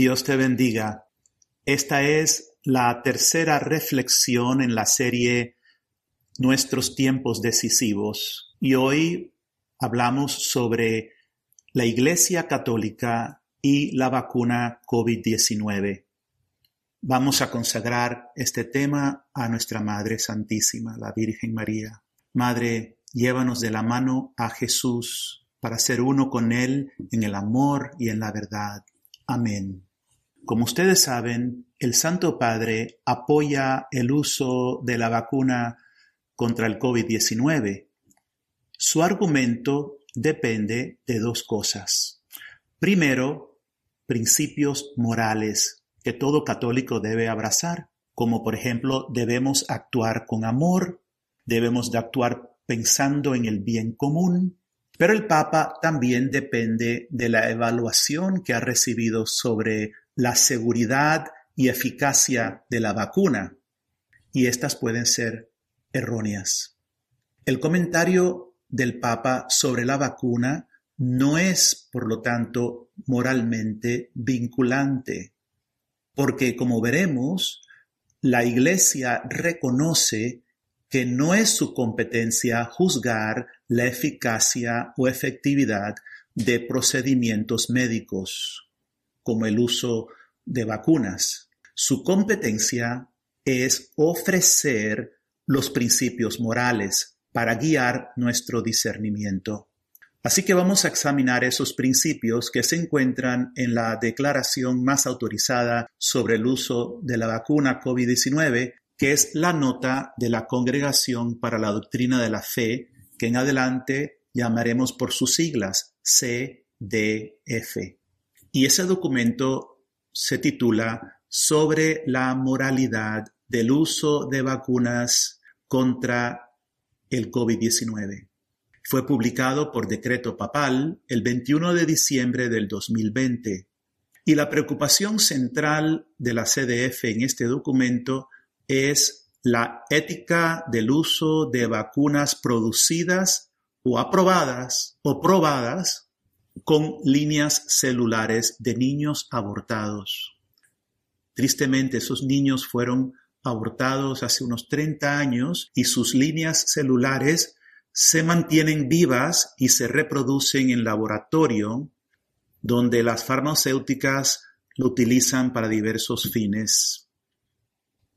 Dios te bendiga. Esta es la tercera reflexión en la serie Nuestros tiempos decisivos y hoy hablamos sobre la Iglesia Católica y la vacuna COVID-19. Vamos a consagrar este tema a nuestra Madre Santísima, la Virgen María. Madre, llévanos de la mano a Jesús para ser uno con Él en el amor y en la verdad. Amén. Como ustedes saben, el Santo Padre apoya el uso de la vacuna contra el COVID-19. Su argumento depende de dos cosas. Primero, principios morales que todo católico debe abrazar, como por ejemplo debemos actuar con amor, debemos de actuar pensando en el bien común, pero el Papa también depende de la evaluación que ha recibido sobre la seguridad y eficacia de la vacuna, y estas pueden ser erróneas. El comentario del Papa sobre la vacuna no es, por lo tanto, moralmente vinculante, porque, como veremos, la Iglesia reconoce que no es su competencia juzgar la eficacia o efectividad de procedimientos médicos, como el uso de vacunas. Su competencia es ofrecer los principios morales para guiar nuestro discernimiento. Así que vamos a examinar esos principios que se encuentran en la declaración más autorizada sobre el uso de la vacuna COVID-19 que es la nota de la Congregación para la Doctrina de la Fe, que en adelante llamaremos por sus siglas CDF. Y ese documento se titula Sobre la moralidad del uso de vacunas contra el COVID-19. Fue publicado por decreto papal el 21 de diciembre del 2020. Y la preocupación central de la CDF en este documento es la ética del uso de vacunas producidas o aprobadas o probadas con líneas celulares de niños abortados. Tristemente, esos niños fueron abortados hace unos 30 años y sus líneas celulares se mantienen vivas y se reproducen en laboratorio, donde las farmacéuticas lo utilizan para diversos fines.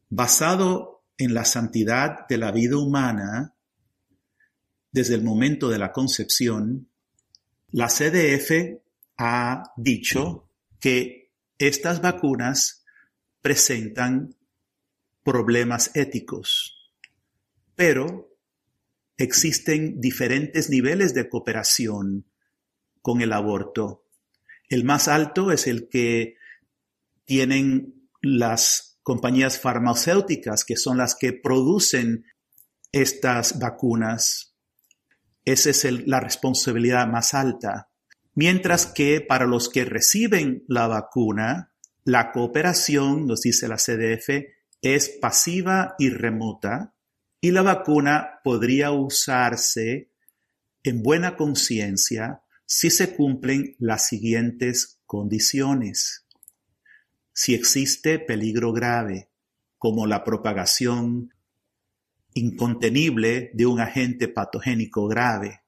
Basado en la santidad de la vida humana, desde el momento de la concepción, la CDF ha dicho que estas vacunas presentan problemas éticos, pero existen diferentes niveles de cooperación con el aborto. El más alto es el que tienen las compañías farmacéuticas que son las que producen estas vacunas. Esa es la responsabilidad más alta. Mientras que para los que reciben la vacuna, la cooperación, nos dice la CDF, es pasiva y remota y la vacuna podría usarse en buena conciencia si se cumplen las siguientes condiciones si existe peligro grave, como la propagación incontenible de un agente patogénico grave.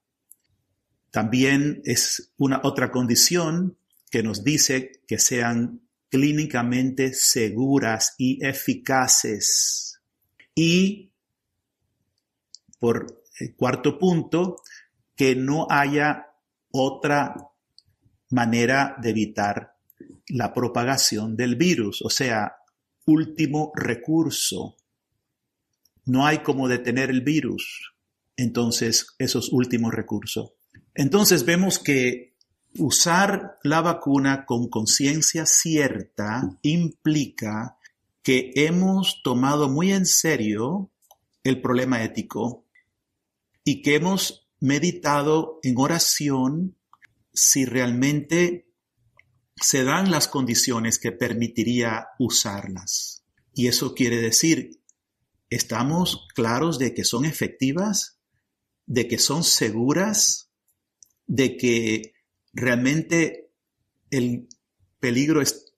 También es una otra condición que nos dice que sean clínicamente seguras y eficaces. Y, por el cuarto punto, que no haya otra manera de evitar la propagación del virus, o sea, último recurso. No hay como detener el virus. Entonces, esos últimos recursos. Entonces vemos que usar la vacuna con conciencia cierta implica que hemos tomado muy en serio el problema ético y que hemos meditado en oración si realmente se dan las condiciones que permitiría usarlas. Y eso quiere decir, ¿estamos claros de que son efectivas? ¿De que son seguras? ¿De que realmente el peligro es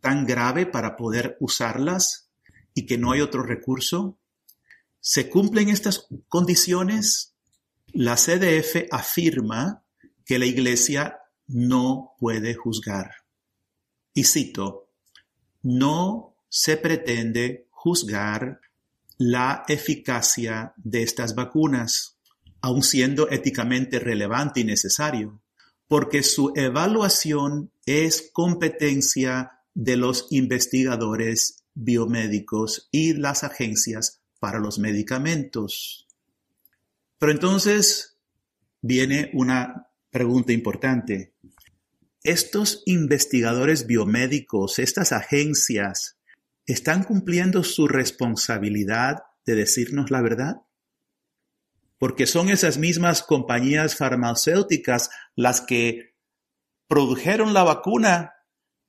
tan grave para poder usarlas y que no hay otro recurso? ¿Se cumplen estas condiciones? La CDF afirma que la Iglesia no puede juzgar. Y cito, no se pretende juzgar la eficacia de estas vacunas, aun siendo éticamente relevante y necesario, porque su evaluación es competencia de los investigadores biomédicos y las agencias para los medicamentos. Pero entonces viene una pregunta importante. ¿Estos investigadores biomédicos, estas agencias, están cumpliendo su responsabilidad de decirnos la verdad? Porque son esas mismas compañías farmacéuticas las que produjeron la vacuna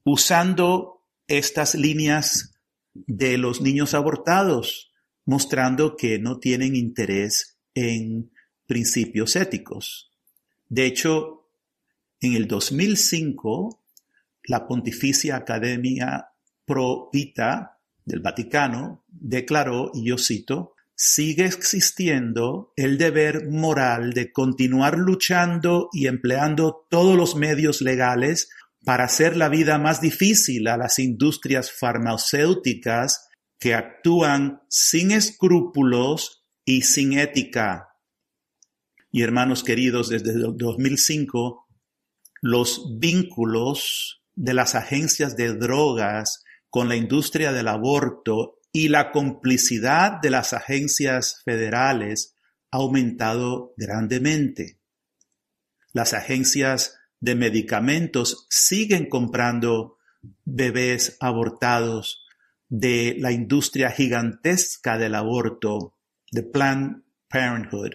usando estas líneas de los niños abortados, mostrando que no tienen interés en principios éticos. De hecho, en el 2005, la Pontificia Academia Pro Vita del Vaticano declaró, y yo cito, sigue existiendo el deber moral de continuar luchando y empleando todos los medios legales para hacer la vida más difícil a las industrias farmacéuticas que actúan sin escrúpulos y sin ética. Y hermanos queridos, desde el 2005, los vínculos de las agencias de drogas con la industria del aborto y la complicidad de las agencias federales ha aumentado grandemente. Las agencias de medicamentos siguen comprando bebés abortados de la industria gigantesca del aborto, de Planned Parenthood.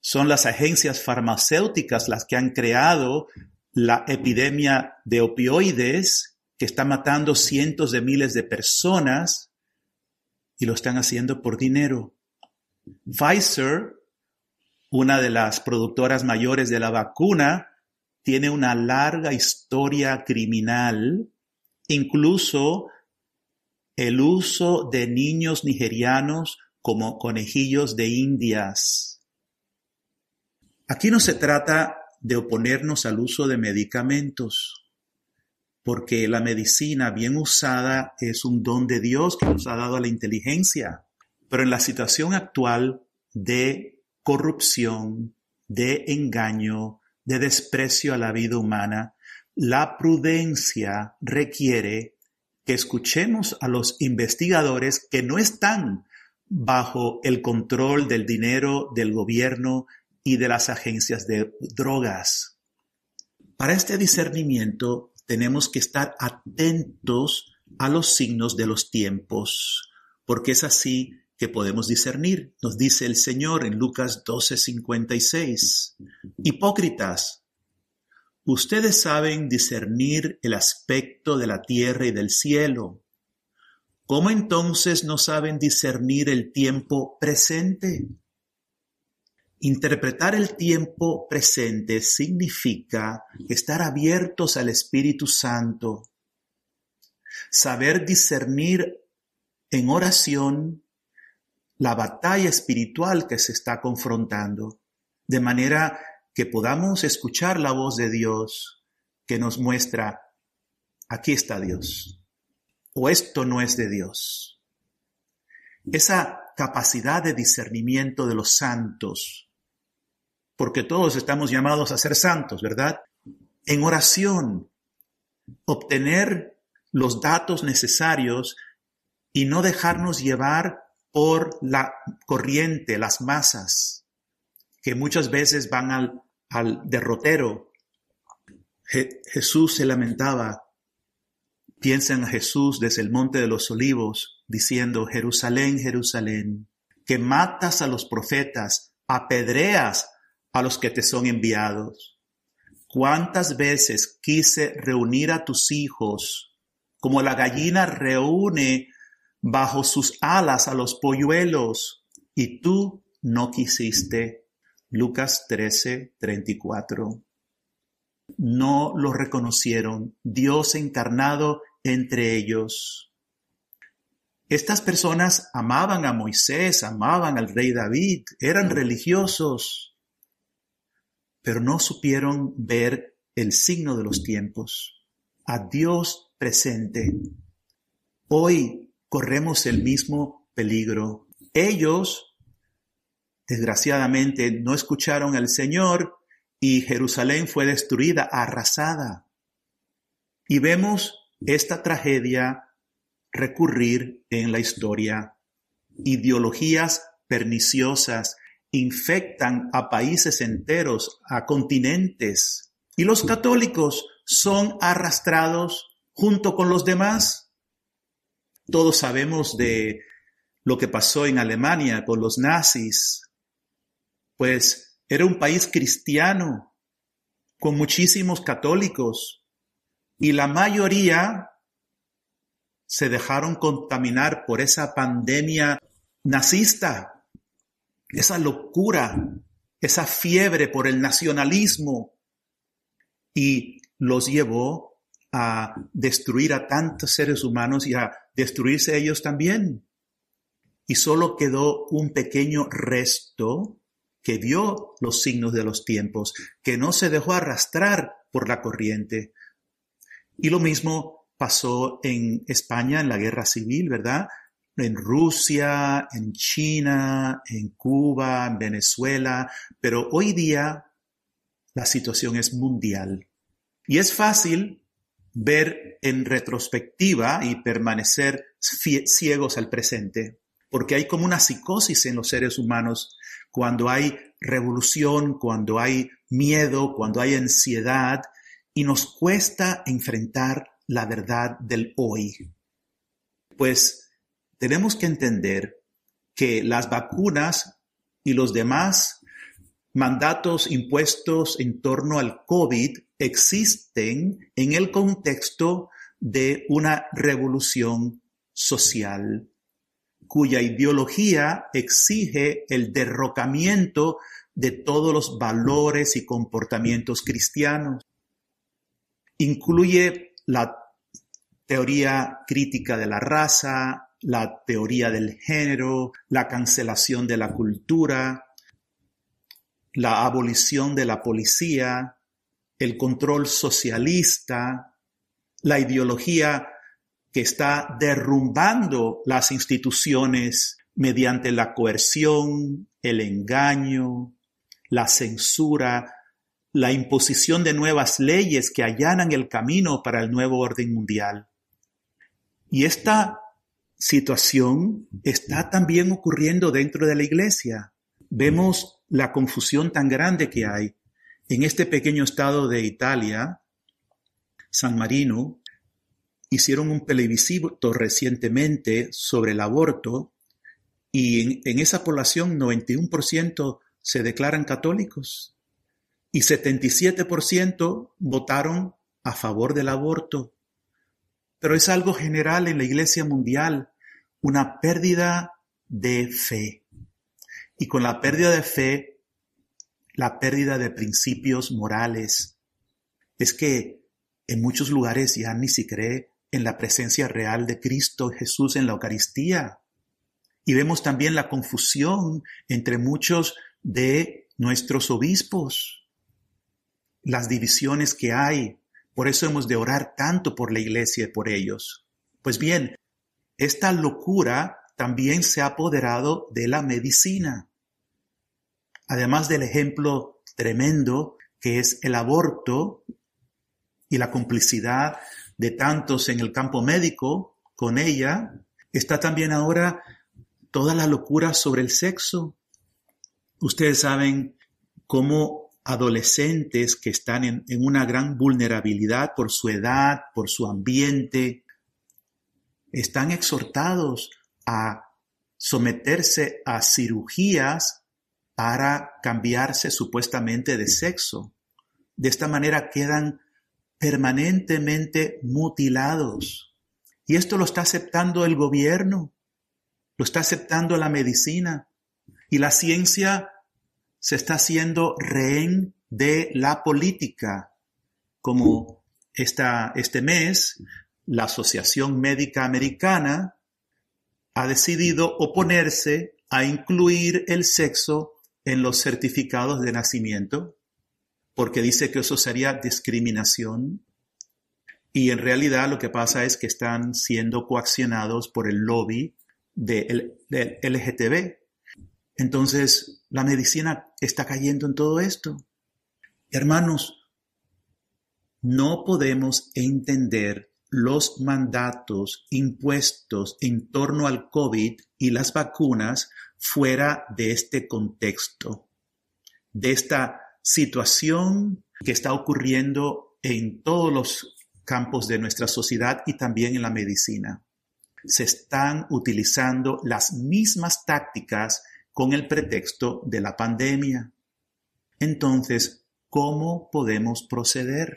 Son las agencias farmacéuticas las que han creado la epidemia de opioides que está matando cientos de miles de personas y lo están haciendo por dinero. Pfizer, una de las productoras mayores de la vacuna, tiene una larga historia criminal, incluso el uso de niños nigerianos como conejillos de indias. Aquí no se trata de oponernos al uso de medicamentos porque la medicina bien usada es un don de Dios que nos ha dado a la inteligencia. Pero en la situación actual de corrupción, de engaño, de desprecio a la vida humana, la prudencia requiere que escuchemos a los investigadores que no están bajo el control del dinero del gobierno y de las agencias de drogas. Para este discernimiento tenemos que estar atentos a los signos de los tiempos, porque es así que podemos discernir. Nos dice el Señor en Lucas 12:56. Hipócritas, ustedes saben discernir el aspecto de la tierra y del cielo. ¿Cómo entonces no saben discernir el tiempo presente? Interpretar el tiempo presente significa estar abiertos al Espíritu Santo, saber discernir en oración la batalla espiritual que se está confrontando, de manera que podamos escuchar la voz de Dios que nos muestra, aquí está Dios, o esto no es de Dios. Esa capacidad de discernimiento de los santos porque todos estamos llamados a ser santos, ¿verdad? En oración, obtener los datos necesarios y no dejarnos llevar por la corriente, las masas, que muchas veces van al, derrotero. Jesús se lamentaba, piensa en Jesús desde el monte de los olivos, diciendo, Jerusalén, Jerusalén, que matas a los profetas, apedreas a los que te son enviados. ¿Cuántas veces quise reunir a tus hijos como la gallina reúne bajo sus alas a los polluelos y tú no quisiste? Lucas 13, 34. No lo reconocieron. Dios encarnado entre ellos. Estas personas amaban a Moisés, amaban al rey David, eran religiosos, pero no supieron ver el signo de los tiempos, a Dios presente. Hoy corremos el mismo peligro. Ellos, desgraciadamente, no escucharon al Señor y Jerusalén fue destruida, arrasada. Y vemos esta tragedia recurrir en la historia. Ideologías perniciosas infectan a países enteros, a continentes, y los católicos son arrastrados junto con los demás. Todos sabemos de lo que pasó en Alemania con los nazis, pues era un país cristiano con muchísimos católicos y la mayoría se dejaron contaminar por esa pandemia nazista, esa locura, esa fiebre por el nacionalismo y los llevó a destruir a tantos seres humanos y a destruirse ellos también. Y solo quedó un pequeño resto que vio los signos de los tiempos, que no se dejó arrastrar por la corriente. Y lo mismo pasó en España en la guerra civil, ¿verdad? En Rusia, en China, en Cuba, en Venezuela, pero hoy día la situación es mundial. Y es fácil ver en retrospectiva y permanecer ciegos al presente, porque hay como una psicosis en los seres humanos cuando hay revolución, cuando hay miedo, cuando hay ansiedad, y nos cuesta enfrentar la verdad del hoy. Pues tenemos que entender que las vacunas y los demás mandatos impuestos en torno al COVID existen en el contexto de una revolución social cuya ideología exige el derrocamiento de todos los valores y comportamientos cristianos. Incluye la teoría crítica de la raza, la teoría del género, la cancelación de la cultura, la abolición de la policía, el control socialista, la ideología que está derrumbando las instituciones mediante la coerción, el engaño, la censura, la imposición de nuevas leyes que allanan el camino para el nuevo orden mundial. Y esta situación está también ocurriendo dentro de la iglesia. Vemos la confusión tan grande que hay. En este pequeño estado de Italia, San Marino, hicieron un plebiscito recientemente sobre el aborto y en, en esa población 91% se declaran católicos y 77% votaron a favor del aborto. Pero es algo general en la Iglesia Mundial, una pérdida de fe. Y con la pérdida de fe, la pérdida de principios morales. Es que en muchos lugares ya ni se cree en la presencia real de Cristo Jesús en la Eucaristía. Y vemos también la confusión entre muchos de nuestros obispos las divisiones que hay. Por eso hemos de orar tanto por la iglesia y por ellos. Pues bien, esta locura también se ha apoderado de la medicina. Además del ejemplo tremendo que es el aborto y la complicidad de tantos en el campo médico con ella, está también ahora toda la locura sobre el sexo. Ustedes saben cómo adolescentes que están en, una gran vulnerabilidad por su edad, por su ambiente, están exhortados a someterse a cirugías para cambiarse supuestamente de sexo. De esta manera quedan permanentemente mutilados. Y esto lo está aceptando el gobierno, lo está aceptando la medicina. Y la ciencia se está haciendo rehén de la política, como esta, este mes la Asociación Médica Americana ha decidido oponerse a incluir el sexo en los certificados de nacimiento porque dice que eso sería discriminación y en realidad lo que pasa es que están siendo coaccionados por el lobby del de LGTB. Entonces, la medicina está cayendo en todo esto. Hermanos, no podemos entender los mandatos impuestos en torno al COVID y las vacunas fuera de este contexto, de esta situación que está ocurriendo en todos los campos de nuestra sociedad y también en la medicina. Se están utilizando las mismas tácticas con el pretexto de la pandemia. Entonces, ¿cómo podemos proceder?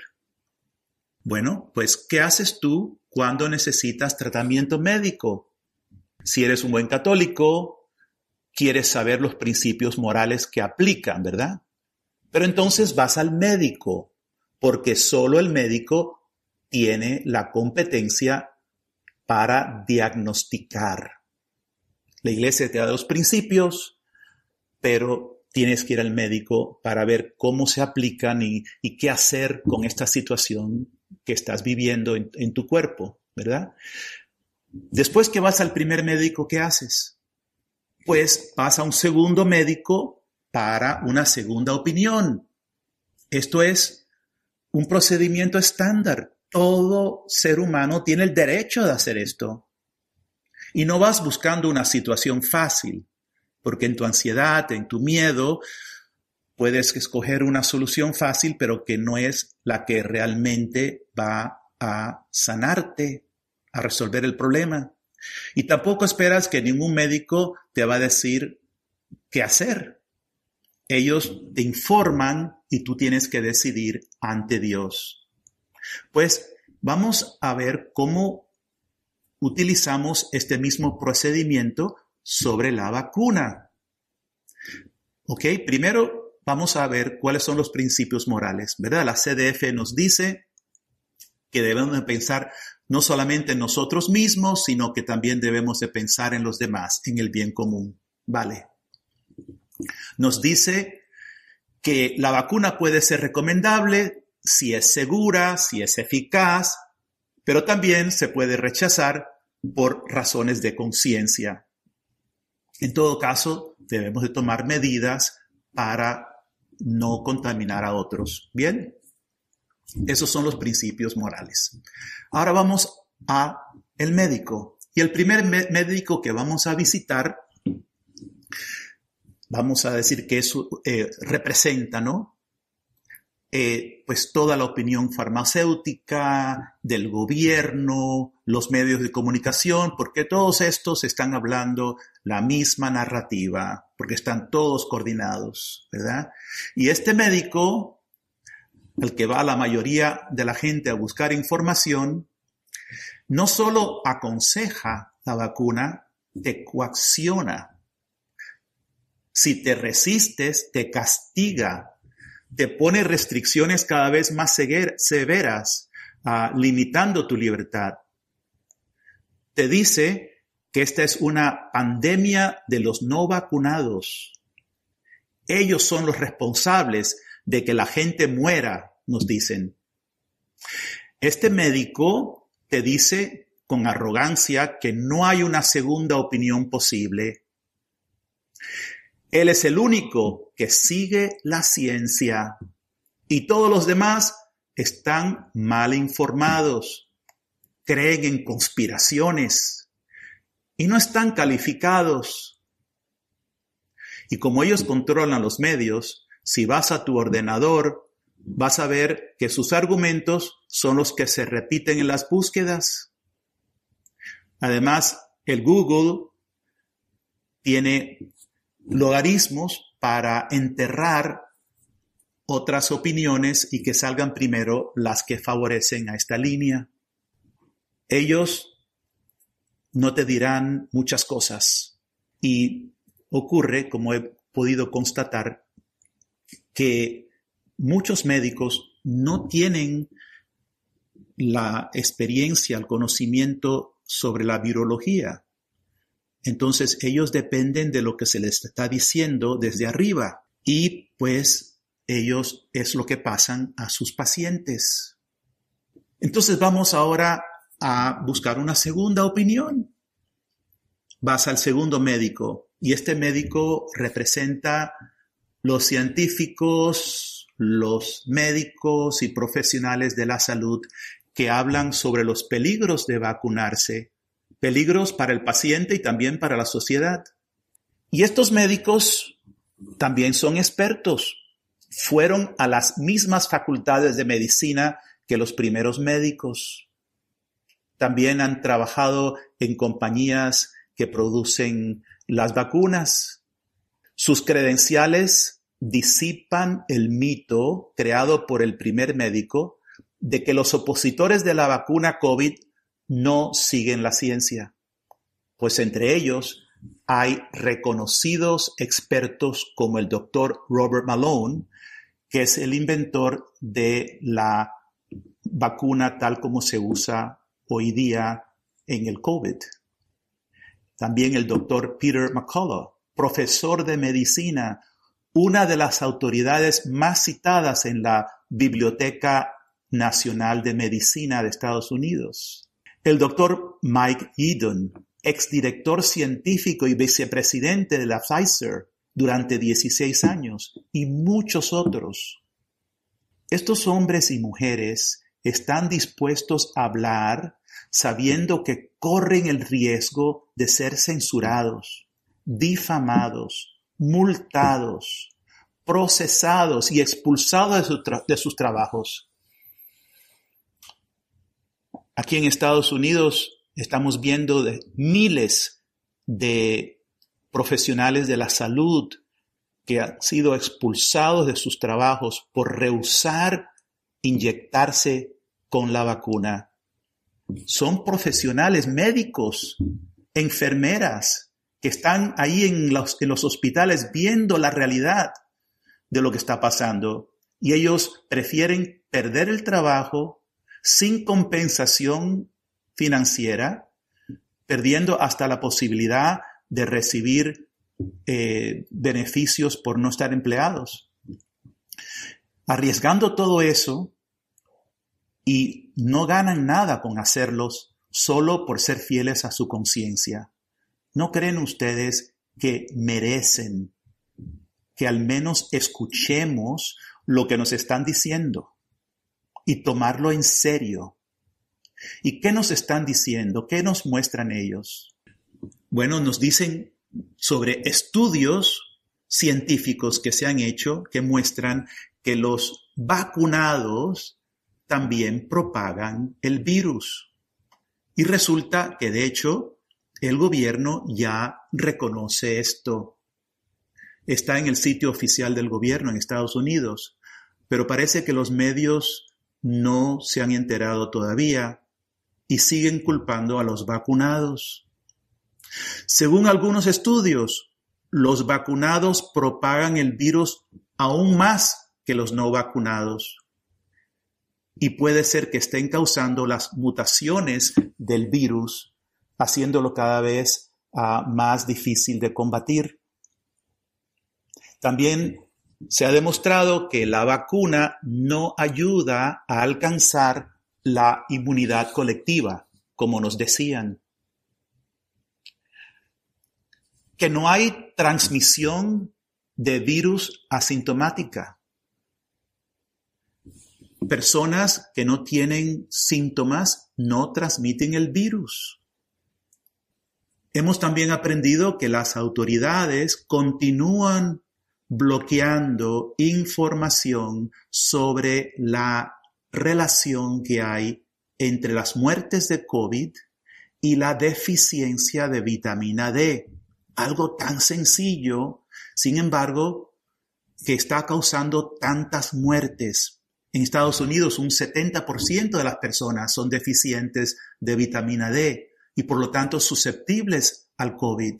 Bueno, pues, ¿qué haces tú cuando necesitas tratamiento médico? Si eres un buen católico, quieres saber los principios morales que aplican, ¿verdad? Pero entonces vas al médico, porque solo el médico tiene la competencia para diagnosticar. La iglesia te da los principios, pero tienes que ir al médico para ver cómo se aplican y, qué hacer con esta situación que estás viviendo en, tu cuerpo, ¿verdad? Después que vas al primer médico, ¿qué haces? Pues vas a un segundo médico para una segunda opinión. Esto es un procedimiento estándar. Todo ser humano tiene el derecho de hacer esto. Y no vas buscando una situación fácil, porque en tu ansiedad, en tu miedo, puedes escoger una solución fácil, pero que no es la que realmente va a sanarte, a resolver el problema. Y tampoco esperas que ningún médico te va a decir qué hacer. Ellos te informan y tú tienes que decidir ante Dios. Pues vamos a ver cómo utilizamos este mismo procedimiento sobre la vacuna. Ok, primero vamos a ver cuáles son los principios morales, ¿verdad? La CDF nos dice que debemos de pensar no solamente en nosotros mismos, sino que también debemos de pensar en los demás, en el bien común. Vale. Nos dice que la vacuna puede ser recomendable si es segura, si es eficaz, pero también se puede rechazar por razones de conciencia. En todo caso, debemos de tomar medidas para no contaminar a otros. Bien, esos son los principios morales. Ahora vamos a el médico. Y el primer médico que vamos a visitar vamos a decir que eso eh, representa, ¿no? Eh, pues toda la opinión farmacéutica, del gobierno, los medios de comunicación, porque todos estos están hablando la misma narrativa, porque están todos coordinados, ¿verdad? Y este médico, al que va la mayoría de la gente a buscar información, no solo aconseja la vacuna, te coacciona si te resistes, te castiga, te pone restricciones cada vez más severas, ah, limitando tu libertad. Te dice que esta es una pandemia de los no vacunados. Ellos son los responsables de que la gente muera, nos dicen. Este médico te dice con arrogancia que no hay una segunda opinión posible él es el único que sigue la ciencia y todos los demás están mal informados, creen en conspiraciones y no están calificados. Y como ellos controlan los medios, si vas a tu ordenador, vas a ver que sus argumentos son los que se repiten en las búsquedas. Además, el Google tiene logaritmos para enterrar otras opiniones y que salgan primero las que favorecen a esta línea. Ellos no te dirán muchas cosas y ocurre, como he podido constatar, que muchos médicos no tienen la experiencia, el conocimiento sobre la virología. Entonces ellos dependen de lo que se les está diciendo desde arriba y pues ellos es lo que pasan a sus pacientes. Entonces vamos ahora a buscar una segunda opinión. Vas al segundo médico y este médico representa los científicos, los médicos y profesionales de la salud que hablan sobre los peligros de vacunarse, peligros para el paciente y también para la sociedad. Y estos médicos también son expertos. Fueron a las mismas facultades de medicina que los primeros médicos. También han trabajado en compañías que producen las vacunas. Sus credenciales disipan el mito creado por el primer médico de que los opositores de la vacuna COVID no siguen la ciencia, pues entre ellos hay reconocidos expertos como el doctor Robert Malone, que es el inventor de la vacuna tal como se usa hoy día en el COVID. También el doctor Peter McCullough, profesor de medicina, una de las autoridades más citadas en la Biblioteca Nacional de Medicina de Estados Unidos. El doctor Mike Eden, exdirector científico y vicepresidente de la Pfizer durante 16 años, y muchos otros. Estos hombres y mujeres están dispuestos a hablar sabiendo que corren el riesgo de ser censurados, difamados, multados, procesados y expulsados de, sus trabajos. Aquí en Estados Unidos estamos viendo miles de profesionales de la salud que han sido expulsados de sus trabajos por rehusar inyectarse con la vacuna. Son profesionales médicos, enfermeras, que están ahí en los, en los hospitales viendo la realidad de lo que está pasando. Y ellos prefieren perder el trabajo sin compensación financiera, perdiendo hasta la posibilidad de recibir eh, beneficios por no estar empleados. Arriesgando todo eso y no ganan nada con hacerlos solo por ser fieles a su conciencia. ¿No creen ustedes que merecen que al menos escuchemos lo que nos están diciendo y tomarlo en serio ¿Y qué nos están diciendo? ¿Qué nos muestran ellos? Bueno, nos dicen sobre estudios científicos que se han hecho que muestran que los vacunados también propagan el virus. Y resulta que de hecho el gobierno ya reconoce esto. Está en el sitio oficial del gobierno en Estados Unidos, pero parece que los medios no se han enterado todavía y siguen culpando a los vacunados. Según algunos estudios, los vacunados propagan el virus aún más que los no vacunados. Y puede ser que estén causando las mutaciones del virus, haciéndolo cada vez ah, más difícil de combatir. También se ha demostrado que la vacuna no ayuda a alcanzar la inmunidad colectiva, como nos decían. Que no hay transmisión de virus asintomática. Personas que no tienen síntomas no transmiten el virus. Hemos también aprendido que las autoridades continúan bloqueando información sobre la relación que hay entre las muertes de COVID y la deficiencia de vitamina D. Algo tan sencillo, sin embargo, que está causando tantas muertes. En Estados Unidos un 70% de las personas son deficientes de vitamina D y por lo tanto susceptibles al COVID.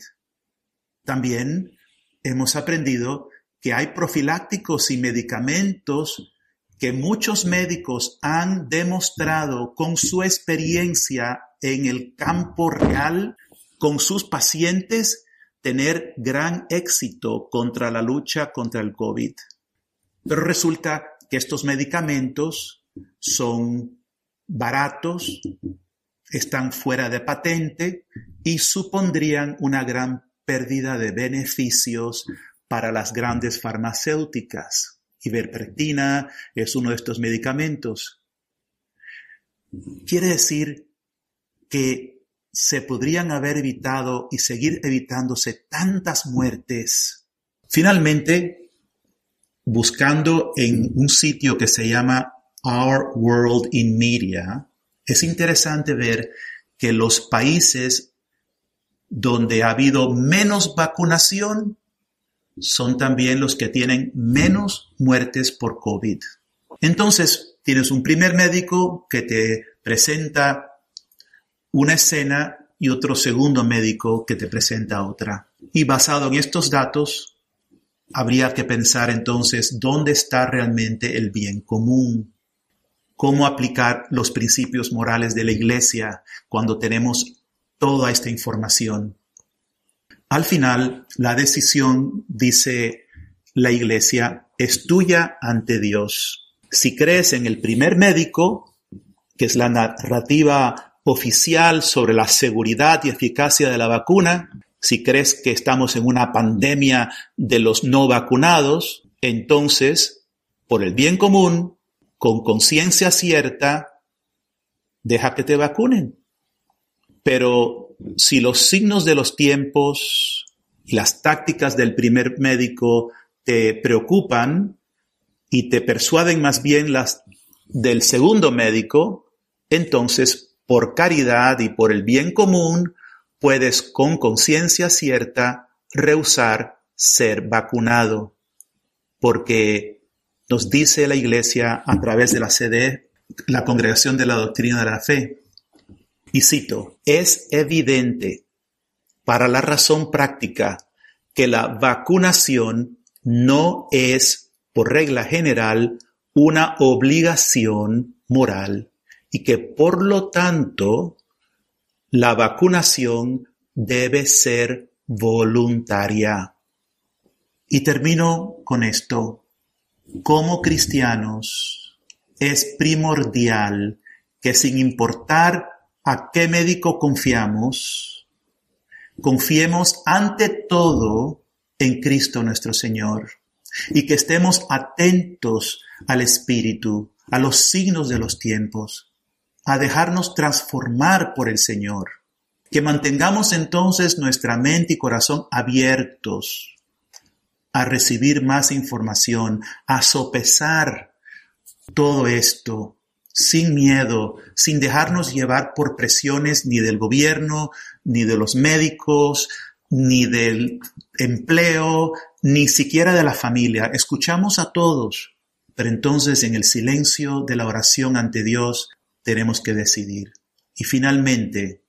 También hemos aprendido que hay profilácticos y medicamentos que muchos médicos han demostrado con su experiencia en el campo real con sus pacientes tener gran éxito contra la lucha contra el COVID. Pero resulta que estos medicamentos son baratos, están fuera de patente y supondrían una gran pérdida de beneficios para las grandes farmacéuticas. Ivermectina es uno de estos medicamentos. Quiere decir que se podrían haber evitado y seguir evitándose tantas muertes. Finalmente, buscando en un sitio que se llama Our World in Media, es interesante ver que los países donde ha habido menos vacunación son también los que tienen menos muertes por COVID. Entonces, tienes un primer médico que te presenta una escena y otro segundo médico que te presenta otra. Y basado en estos datos, habría que pensar entonces dónde está realmente el bien común cómo aplicar los principios morales de la Iglesia cuando tenemos toda esta información. Al final, la decisión, dice la Iglesia, es tuya ante Dios. Si crees en el primer médico, que es la narrativa oficial sobre la seguridad y eficacia de la vacuna, si crees que estamos en una pandemia de los no vacunados, entonces, por el bien común, con conciencia cierta, deja que te vacunen. Pero si los signos de los tiempos y las tácticas del primer médico te preocupan y te persuaden más bien las del segundo médico, entonces por caridad y por el bien común puedes con conciencia cierta rehusar ser vacunado, porque nos dice la Iglesia a través de la sede, la Congregación de la Doctrina de la Fe. Y cito, es evidente para la razón práctica que la vacunación no es, por regla general, una obligación moral y que por lo tanto la vacunación debe ser voluntaria. Y termino con esto como cristianos es primordial que sin importar a qué médico confiamos, confiemos ante todo en Cristo nuestro Señor y que estemos atentos al Espíritu, a los signos de los tiempos, a dejarnos transformar por el Señor. Que mantengamos entonces nuestra mente y corazón abiertos a recibir más información, a sopesar todo esto sin miedo, sin dejarnos llevar por presiones ni del gobierno, ni de los médicos, ni del empleo, ni siquiera de la familia. Escuchamos a todos, pero entonces en el silencio de la oración ante Dios tenemos que decidir. Y finalmente,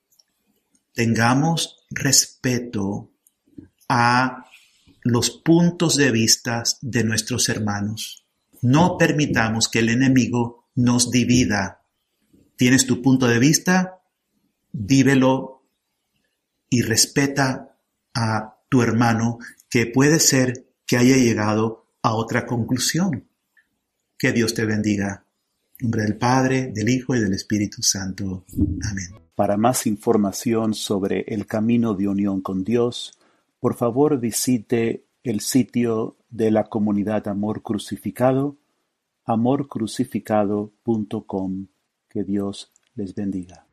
tengamos respeto a los puntos de vista de nuestros hermanos. No permitamos que el enemigo nos divida. ¿Tienes tu punto de vista? Vívelo y respeta a tu hermano que puede ser que haya llegado a otra conclusión. Que Dios te bendiga. Nombre del Padre, del Hijo y del Espíritu Santo. Amén. Para más información sobre el camino de unión con Dios, por favor visite el sitio de la comunidad Amor Crucificado, amorcrucificado.com. Que Dios les bendiga.